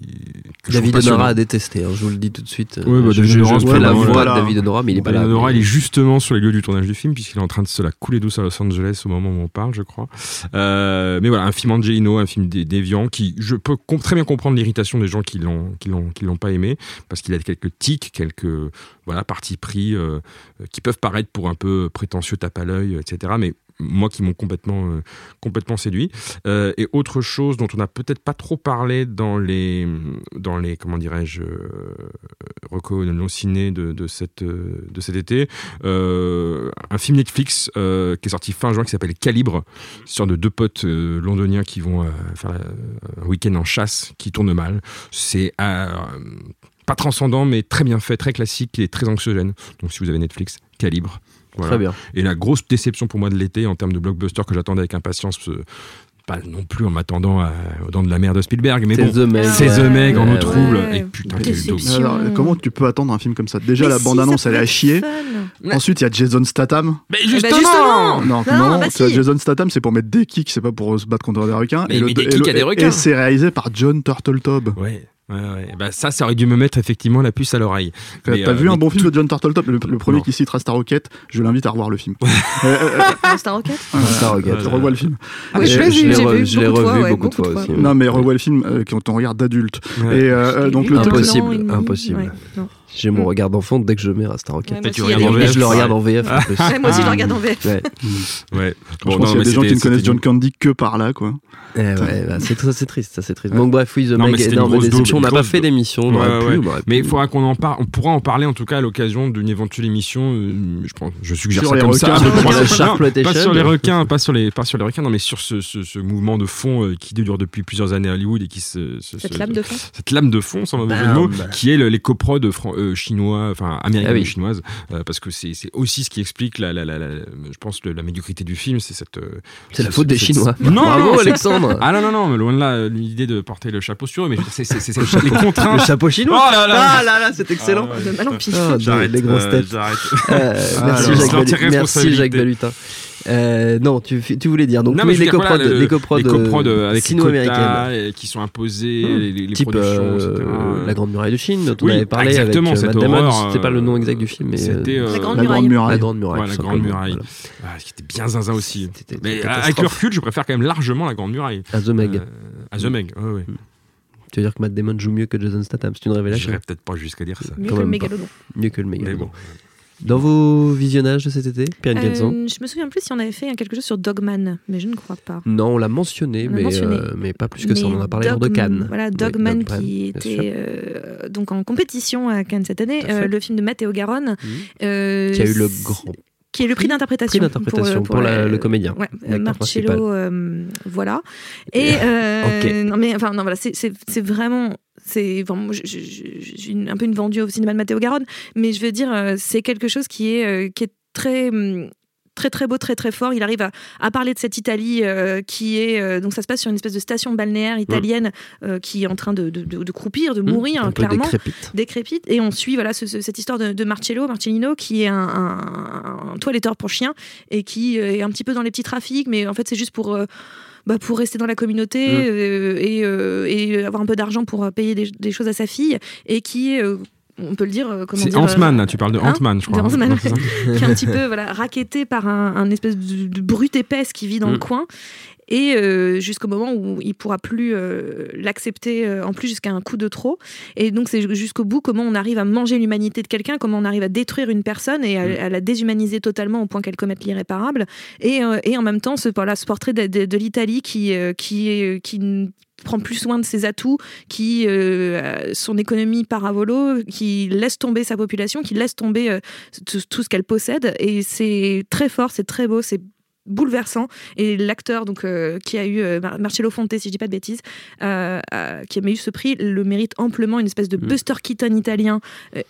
que je David trouve Honora a détesté, hein, je vous le dis tout de suite. Ouais, bah, je David je- Honora, je la bah, voix voilà. de David Honora, mais il est pas là. David Honora, il est justement sur les lieux du tournage du film, puisqu'il est en train de se la couler douce à Los Angeles au moment où on parle, je crois. Euh, mais voilà, un film Angelino, un film dé- déviant, qui, je peux très bien comprendre l'irritation des gens qui l'ont, qui l'ont, l'ont pas aimé, parce qu'il a quelques tics, quelques, voilà, partis pris, euh, qui peuvent paraître pour un peu prétentieux tape à l'œil, etc. Mais moi qui m'ont complètement, euh, complètement séduit. Euh, et autre chose dont on n'a peut-être pas trop parlé dans les, dans les comment dirais-je, euh, recos non ciné de, de, cette, de cet été, un film Netflix qui est sorti fin juin qui s'appelle Calibre, histoire de deux potes londoniens qui vont faire un week-end en chasse qui tourne mal. C'est pas transcendant, mais très bien fait, très classique et très anxiogène. Donc si vous avez Netflix, Calibre. Voilà. Très bien. Et la grosse déception pour moi de l'été en termes de blockbuster que j'attendais avec impatience, euh, pas non plus en m'attendant dents de la mer de Spielberg, mais C'est bon, The Meg. c'est The ouais. Meg en eau trouble. ouais. Et putain. Alors, comment tu peux attendre un film comme ça? Déjà, Mais la si, bande-annonce, elle est à chier. fun. Ensuite, il y a Jason Statham. Mais Eh ben, justement, Non, Non, non, bah si. Jason Statham, c'est pour mettre des kicks, c'est pas pour se battre contre des requins. Mais- et mais des et kicks à des requins. Et c'est réalisé par John Turteltaub. Ouais. Ouais, ouais. Bah, ça, ça aurait dû me mettre effectivement la puce à l'oreille. T'as euh, vu un bon film de John Turteltaub Le, le premier Non. qui citera Star Rocket, je l'invite à revoir le film. <laughs> Euh, euh, Ah, Star Rocket Star Rocket. revois le film. Ah, je l'ai je vu, l'ai j'ai re- vu je l'ai beaucoup de fois, revu ouais, beaucoup de fois fois. aussi. Non, mais revois le film euh, quand on regarde d'adulte. Et euh, donc le Impossible, impossible. Ouais. J'ai mon Mm. regard d'enfant dès que je mets à Star Rocket. Ouais, tu regardes en VF, je le ouais. regarde en VF en plus. Ouais, moi aussi, je le regarde en VF. Ouais. Ouais. je pense qu'il y a des gens qui ne connaissent John Candy que par là, quoi. Eh ouais, bah, c'est ça, c'est triste, ça c'est triste. Donc bref, oui, The Non, mais Meg, énorme grosse déception. On n'a pas fait d'émission, on Ouais, aurait pu, ouais. on aurait Mais il faudra qu'on en parle. On pourra en parler en tout cas à l'occasion d'une éventuelle émission. euh, Je pense, je suggère Sur ça les comme requins. ça. Pas sur les requins, pas sur les, pas sur les requins. Non, mais sur ce, mouvement de fond euh, qui dure depuis plusieurs années à Hollywood et qui se, Cette lame de fond. cette lame de fond, sans mauvais jeu de mots, qui est le- les coprods fran- euh, chinois, enfin américaines Ah oui. et chinoises, euh, parce que c'est aussi ce qui explique la, la, la, la- je pense la médiocrité du film, c'est cette. euh, C'est la faute des Chinois. Non, Bravo non, c'est- Alexandre. Ah non non non, mais loin de là l'idée de porter le chapeau sur eux, mais c'est les contraintes. Le chapeau chinois. Oh là là. Ah là là, c'est excellent. Ah ouais. Ah, J'arrête, les grosses têtes. Euh, Ah, merci, Jacques merci responsabilité. Jacques Balutin. Euh, non, tu, tu voulais dire donc Non, mais les dire, voilà, les euh, avec les sino-américaines. quotas qui sont imposés, Mmh. les, les- Type productions, euh, la Grande Muraille de Chine dont on Oui, avait parlé exactement, avec euh, cette Matt Damon. horreur, C'était pas le nom exact du film, mais C'était euh, La Grande La Grande Muraille. La Grande Muraille. Ouais, la Grande Muraille. voilà. ah, qui était bien zinzin aussi. Mais avec le recul, je préfère quand même largement la Grande Muraille. À The Meg. Euh, à The Meg, ouais, ouais. Tu veux dire que Matt Damon joue mieux que Jason Statham C'est une révélation. J'irais peut-être pas jusqu'à dire ça. Mieux que le mégalodon. Mieux que le méga. Dans vos visionnages de cet été, Pierre Euh, je me souviens plus si on avait fait quelque chose sur Dogman, mais je ne crois pas. Non, on l'a mentionné, On l'a mais, mentionné. euh, mais pas plus que ça. On en a parlé lors de Cannes. Voilà, Oui, Dogman qui était euh, donc en compétition à Cannes cette année, euh, le film de Matteo Garonne, euh, Qui a eu le grand qui est le prix d'interprétation. d'interprétation pour, la- le comédien. Ouais, euh, Marcello, euh, voilà. Et <laughs> euh, non mais enfin non voilà, c'est vraiment c'est suis une- un peu une vendue au cinéma de Matteo Garonne, mais je veux dire euh, c'est quelque chose qui est euh, qui est très hum, très très beau, très très fort. Il arrive à, à parler de cette Italie euh, qui est donc ça se passe sur une espèce de station balnéaire italienne euh, qui est en train de, de, de- de croupir, de mourir Mmh, un hein, clairement décrépite. décrépite et on suit voilà ce- ce- cette histoire de, Marcello Marcellino qui est un, un- un toiletteur pour chiens et qui euh, est un petit peu dans les petits trafics mais en fait c'est juste pour euh, bah, pour rester dans la communauté Mm. euh, et, euh, et avoir un peu d'argent pour euh, payer des, des choses à sa fille et qui est euh, on peut le dire euh, comment C'est dire, Ant-Man, euh, là, tu parles de hein Ant-Man, je crois. de Ant-Man, <laughs> c'est ça <laughs> qui est un petit peu voilà, racketté par un, un espèce de, de brute épaisse qui vit dans le Mm. coin. Et euh, jusqu'au moment où il pourra plus euh, l'accepter, euh, en plus jusqu'à un coup de trop. Et donc c'est jusqu'au bout comment on arrive à manger l'humanité de quelqu'un, comment on arrive à détruire une personne et à, Mm. à la déshumaniser totalement au point qu'elle commette l'irréparable. Et, euh, et en même temps ce, voilà, ce portrait de, de- de l'Italie qui, euh, qui, est, qui prend plus soin de ses atouts, qui euh, a son économie paravolo, qui laisse tomber sa population, qui laisse tomber euh, tout, tout ce qu'elle possède. Et c'est très fort, c'est très beau, c'est bouleversant. Et l'acteur donc qui a eu Marcello Fonte, si je dis pas de bêtises, qui a eu ce prix, le mérite amplement. Une espèce de mm. Buster Keaton italien,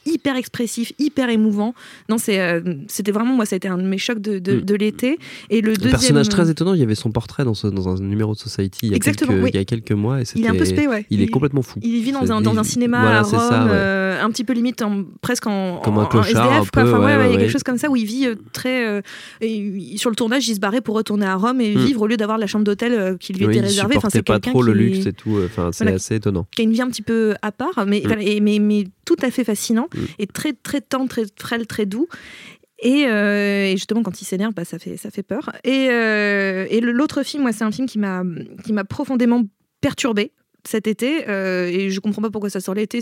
hyper expressif, hyper émouvant. Non, c'était vraiment moi, ça a été un de mes chocs de, de, mm. l'été. Et le, deuxième... personnage très étonnant. Il y avait son portrait dans, ce, dans un numéro de Society il y a, quelques, il y a quelques mois. Et il est un peu spé, ouais. Il, est complètement fou. Il vit dans un, dans un cinéma à Rome, un petit peu limite, en, presque en, Comme un clochard, SDF. il y a quelque chose comme ça où il vit très. et, sur le tournage, il se pour retourner à Rome et mm. vivre au lieu d'avoir la chambre d'hôtel qui lui était réservée. Enfin, c'est pas trop le luxe et tout. Enfin, c'est assez étonnant. Qui a une vie un petit peu à part, mais, mm. mais, mais, tout à fait fascinant mm. et très très tendre, très frêle, très doux. Et, euh, et, justement, quand il s'énerve, bah, ça, fait, ça fait peur. Et, euh, et l'autre film, moi, c'est un film qui m'a profondément perturbé cet été euh, et je comprends pas pourquoi ça sort l'été.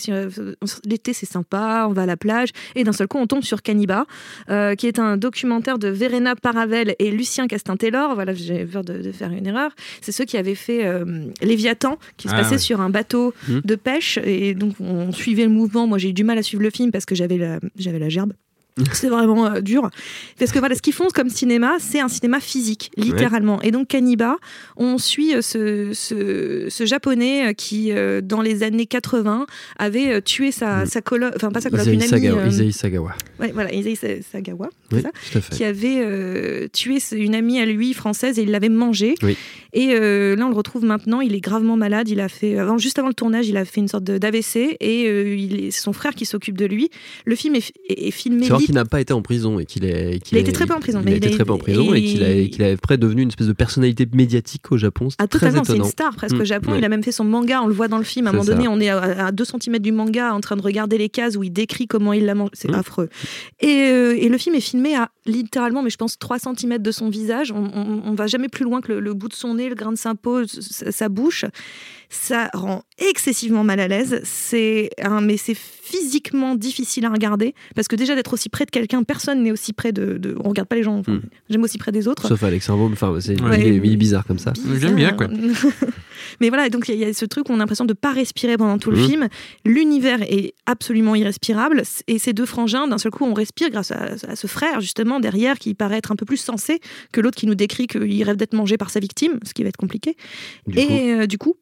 l'été c'est sympa, on va à la plage et d'un seul coup on tombe sur Caniba, qui est un documentaire de Verena Paravel et Lucien Castin-Taylor. Voilà, j'ai peur de, faire une erreur. C'est ceux qui avaient fait Léviathan, qui se ah passait sur un bateau mmh. de pêche et donc on suivait le mouvement. Moi j'ai eu du mal à suivre le film parce que j'avais la, j'avais la gerbe. <laughs> c'est vraiment euh, dur. Parce que voilà, ce qu'ils font comme cinéma, c'est un cinéma physique, littéralement. Et donc, Kaniba, on suit euh, ce, ce, japonais euh, qui, dans les années 80, avait tué sa, mm. sa coloc, enfin pas sa coloc, une amie. Sagawa. Ouais, voilà, Isaï Sagawa, ça, qui avait tué une amie à lui française et il l'avait mangée. Et là, on le retrouve maintenant, il est gravement malade. Il a fait, avant, juste avant le tournage, il a fait une sorte d'AVC et c'est son frère qui s'occupe de lui. Le film est, est, est filmé qu'il n'a pas été en prison et qu'il est. il a été très peu en prison. Il a été très peu en prison et, qu'il est près devenu une espèce de personnalité médiatique au Japon. Ah, totalement, c'est une star presque au mm, Japon. Il a même fait son manga, on le voit dans le film. À un moment donné, on est à 2 cm du manga en train de regarder les cases où il décrit comment il l'a mangé. C'est mm. affreux. Euh, et, le film est filmé à littéralement, mais je pense 3 cm de son visage. On, ne va jamais plus loin que le, bout de son nez, le grain de sa peau, sa bouche ça rend excessivement mal à l'aise. C'est un, mais c'est physiquement difficile à regarder parce que déjà d'être aussi près de quelqu'un, personne n'est aussi près de, de, On regarde pas les gens. Hmm. J'aime aussi près des autres. Sauf Alexandre Enfin, c'est il, est bizarre comme ça. J'aime bien quoi. <laughs> mais voilà, donc il y, a ce truc où on a l'impression de pas respirer pendant tout le hmm. film. L'univers est absolument irrespirable et ces deux frangins, d'un seul coup, on respire grâce à, ce frère justement derrière qui paraît être un peu plus sensé que l'autre qui nous décrit qu'il rêve d'être mangé par sa victime, ce qui va être compliqué. et euh, du coup,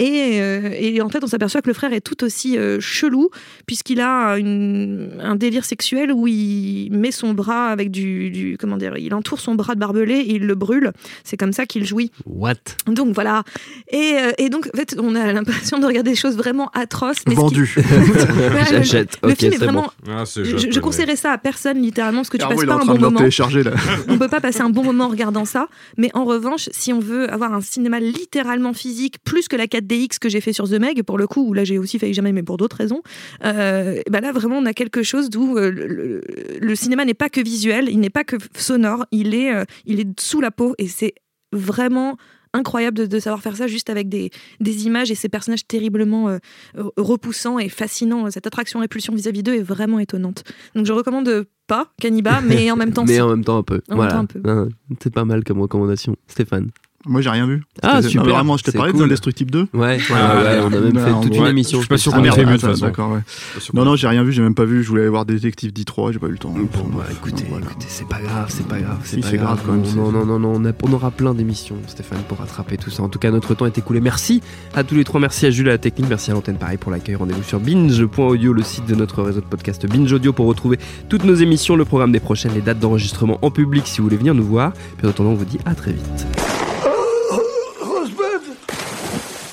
euh, et, en fait, on s'aperçoit que le frère est tout aussi euh, chelou, puisqu'il a un délire sexuel où il met son bras avec du, Comment dire Il entoure son bras de barbelé et il le brûle. C'est comme ça qu'il jouit. What? Donc voilà. Et, euh, donc, en fait, on a l'impression de regarder des choses vraiment atroces. Vendu. <laughs> J'achète. Le, film est, vraiment. Ah, je, conseillerais ça à personne, littéralement, parce que tu passes pas un bon moment. Là. <laughs> on peut pas passer un bon moment en regardant ça. Mais en revanche, si on veut avoir un cinéma littéralement physique, plus que la 4 DX que j'ai fait sur The Meg, pour le coup, où là j'ai aussi failli jamais, mais pour d'autres raisons, euh, bah là vraiment on a quelque chose d'où euh, le, cinéma n'est pas que visuel, il n'est pas que sonore, il est, euh, il est sous la peau et c'est vraiment incroyable de, savoir faire ça juste avec des, des images et ces personnages terriblement repoussants et fascinants. Cette attraction-répulsion vis-à-vis d'eux est vraiment étonnante. Donc je recommande pas Caniba, mais en même temps. <laughs> mais en même temps un peu. voilà. C'est pas mal comme recommandation. Stéphane. Moi, j'ai rien vu. Ah, super. vraiment, je t'ai parlé cool. de Destructible 2. Ouais, ouais, on a même fait toute une émission. Je suis pas sûr qu'on ait fait mieux de toute façon. D'accord, ouais. Non, non, j'ai rien vu, j'ai même pas vu. Je voulais aller voir Détective D3, j'ai pas eu le temps. Bon, bah, écoutez, écoutez, c'est pas grave, c'est pas grave. C'est pas grave quand même. Non, non, non, non, on aura plein d'émissions, Stéphane, pour rattraper tout ça. En tout cas, notre temps est écoulé. Merci à tous les trois. Merci à Jules à la technique. Merci à l'antenne, pareil, pour l'accueil. Rendez-vous sur binge.audio, le site de notre réseau de podcast Binge Audio pour retrouver toutes nos émissions, le programme des prochaines, les dates d'enregistrement en public si vous voulez venir nous voir. Puis en attendant, on vous dit à très vite.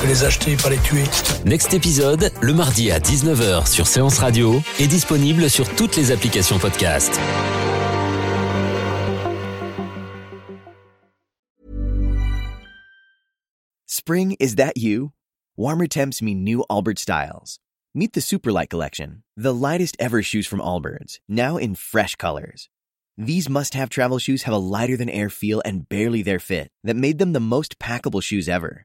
que les acheter, pas les tuer. Next épisode, le mardi à 19h sur Séance Radio, est disponible sur toutes les applications podcast. Spring, is that you? Warmer temps mean new Albert styles. Meet the Superlight Collection, the lightest ever shoes from Allbirds, now in fresh colors. These must have travel shoes have a lighter than air feel and barely their fit that made them the most packable shoes ever.